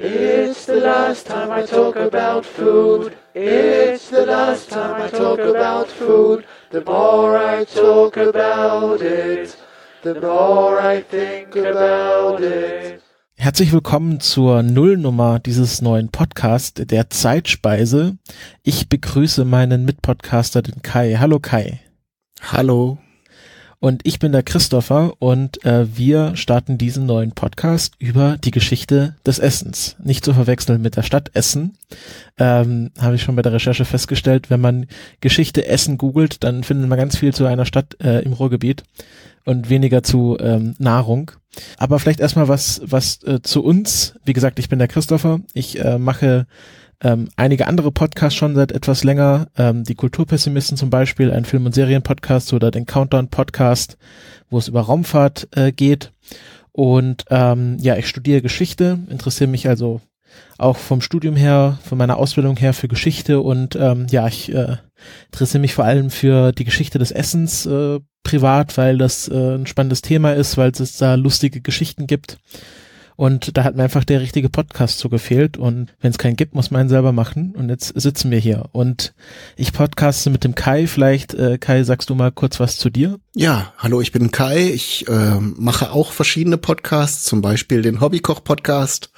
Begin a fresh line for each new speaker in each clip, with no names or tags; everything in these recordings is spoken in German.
It's the last time I talk about food. It's the last time I talk about food. The more I talk about it, the more I think about it.
Herzlich willkommen zur Nullnummer dieses neuen Podcasts, der Zeitspeise. Ich begrüße meinen Mitpodcaster, den Kai. Hallo Kai.
Hallo.
Und ich bin der Christopher und äh, wir starten diesen neuen Podcast über die Geschichte des Essens. Nicht zu verwechseln mit der Stadt Essen. Ähm, Habe ich schon bei der Recherche festgestellt, wenn man Geschichte Essen googelt, dann findet man ganz viel zu einer Stadt äh, im Ruhrgebiet und weniger zu ähm, Nahrung. Aber vielleicht erstmal was, was äh, zu uns. Wie gesagt, ich bin der Christopher. Ich äh, mache ähm, einige andere Podcasts schon seit etwas länger, ähm, die Kulturpessimisten zum Beispiel, ein Film- und Serienpodcast oder den Countdown-Podcast, wo es über Raumfahrt äh, geht. Und ähm, ja, ich studiere Geschichte, interessiere mich also auch vom Studium her, von meiner Ausbildung her für Geschichte und ähm, ja, ich äh, interessiere mich vor allem für die Geschichte des Essens äh, privat, weil das äh, ein spannendes Thema ist, weil es da lustige Geschichten gibt. Und da hat mir einfach der richtige Podcast so gefehlt. Und wenn es keinen gibt, muss man ihn selber machen. Und jetzt sitzen wir hier. Und ich podcaste mit dem Kai. Vielleicht, äh, Kai, sagst du mal kurz was zu dir?
Ja, hallo, ich bin Kai. Ich äh, mache auch verschiedene Podcasts, zum Beispiel den Hobbykoch-Podcast.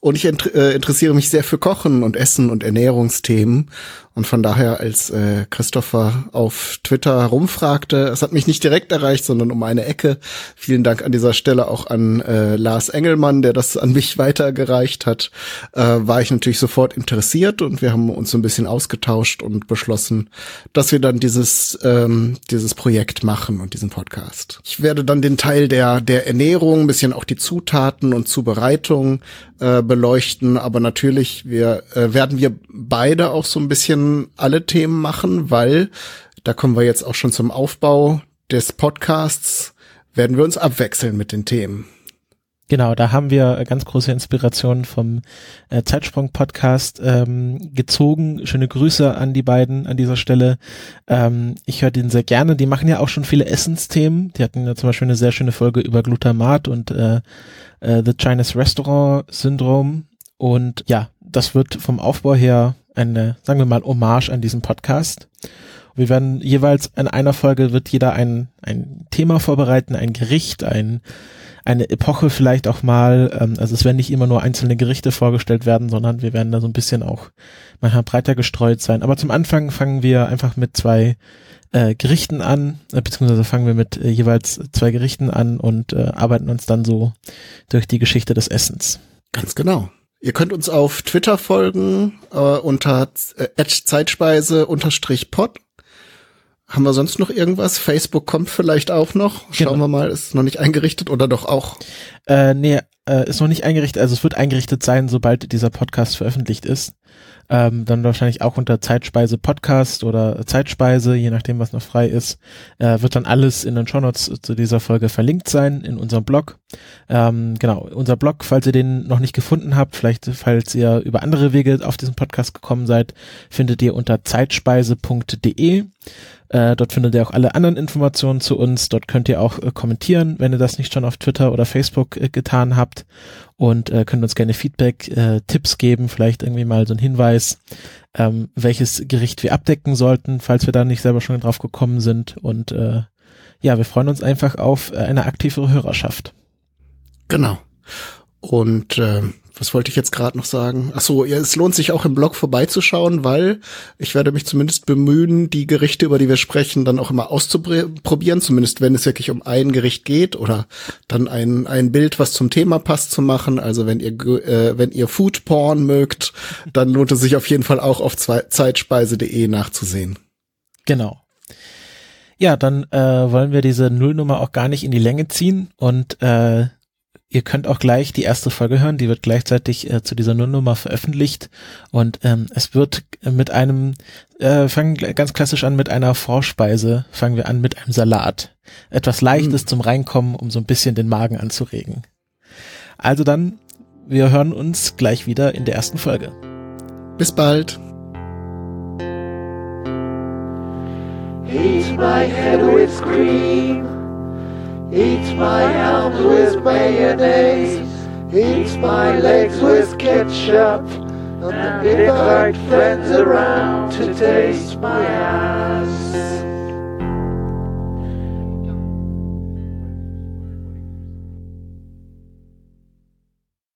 Und ich äh, interessiere mich sehr für Kochen und Essen und Ernährungsthemen und von daher, als äh, Christopher auf Twitter rumfragte, es hat mich nicht direkt erreicht, sondern um eine Ecke. Vielen Dank an dieser Stelle auch an äh, Lars Engelmann, der das an mich weitergereicht hat. Äh, war ich natürlich sofort interessiert und wir haben uns so ein bisschen ausgetauscht und beschlossen, dass wir dann dieses ähm, dieses Projekt machen und diesen Podcast. Ich werde dann den Teil der der Ernährung, ein bisschen auch die Zutaten und Zubereitung äh, beleuchten, aber natürlich wir äh, werden wir beide auch so ein bisschen alle Themen machen, weil da kommen wir jetzt auch schon zum Aufbau des Podcasts, werden wir uns abwechseln mit den Themen.
Genau, da haben wir ganz große Inspiration vom äh, Zeitsprung-Podcast ähm, gezogen. Schöne Grüße an die beiden an dieser Stelle. Ähm, ich höre den sehr gerne. Die machen ja auch schon viele Essensthemen. Die hatten ja zum Beispiel eine sehr schöne Folge über Glutamat und äh, äh, The Chinese Restaurant Syndrome. Und ja, das wird vom Aufbau her eine, sagen wir mal, Hommage an diesen Podcast. Wir werden jeweils in einer Folge wird jeder ein, ein Thema vorbereiten, ein Gericht, ein, eine Epoche vielleicht auch mal. Ähm, also es werden nicht immer nur einzelne Gerichte vorgestellt werden, sondern wir werden da so ein bisschen auch manchmal breiter gestreut sein. Aber zum Anfang fangen wir einfach mit zwei äh, Gerichten an, äh, beziehungsweise fangen wir mit äh, jeweils zwei Gerichten an und äh, arbeiten uns dann so durch die Geschichte des Essens.
Ganz genau. Ihr könnt uns auf Twitter folgen äh, unter äh, Zeitspeise unterstrich pod. Haben wir sonst noch irgendwas? Facebook kommt vielleicht auch noch. Schauen genau. wir mal, ist noch nicht eingerichtet oder doch auch?
Äh, nee, äh, ist noch nicht eingerichtet. Also es wird eingerichtet sein, sobald dieser Podcast veröffentlicht ist ähm, dann wahrscheinlich auch unter Zeitspeise Podcast oder Zeitspeise, je nachdem, was noch frei ist, äh, wird dann alles in den Shownotes zu dieser Folge verlinkt sein in unserem Blog. Ähm, genau, unser Blog, falls ihr den noch nicht gefunden habt, vielleicht falls ihr über andere Wege auf diesen Podcast gekommen seid, findet ihr unter zeitspeise.de. Äh, dort findet ihr auch alle anderen Informationen zu uns. Dort könnt ihr auch äh, kommentieren, wenn ihr das nicht schon auf Twitter oder Facebook getan habt. Und äh, könnt uns gerne Feedback, äh, Tipps geben, vielleicht irgendwie mal so ein Hinweis, ähm, welches Gericht wir abdecken sollten, falls wir da nicht selber schon drauf gekommen sind. Und äh, ja, wir freuen uns einfach auf äh, eine aktivere Hörerschaft.
Genau. Und äh, was wollte ich jetzt gerade noch sagen? Ach so, ja, es lohnt sich auch im Blog vorbeizuschauen, weil ich werde mich zumindest bemühen, die Gerichte, über die wir sprechen, dann auch immer auszuprobieren, zumindest wenn es wirklich um ein Gericht geht oder dann ein, ein Bild, was zum Thema passt, zu machen. Also wenn ihr, äh, wenn ihr Food Porn mögt, dann lohnt es sich auf jeden Fall auch auf zeitspeise.de nachzusehen.
Genau. Ja, dann äh, wollen wir diese Nullnummer auch gar nicht in die Länge ziehen und äh, Ihr könnt auch gleich die erste Folge hören, die wird gleichzeitig äh, zu dieser Nullnummer veröffentlicht und ähm, es wird mit einem, äh, fangen ganz klassisch an mit einer Vorspeise, fangen wir an mit einem Salat. Etwas Leichtes mhm. zum Reinkommen, um so ein bisschen den Magen anzuregen. Also dann, wir hören uns gleich wieder in der ersten Folge.
Bis bald.
Heat my head with cream. Eat my arms with mayonnaise. Eat my legs with ketchup. and the invite friends around to taste my ass.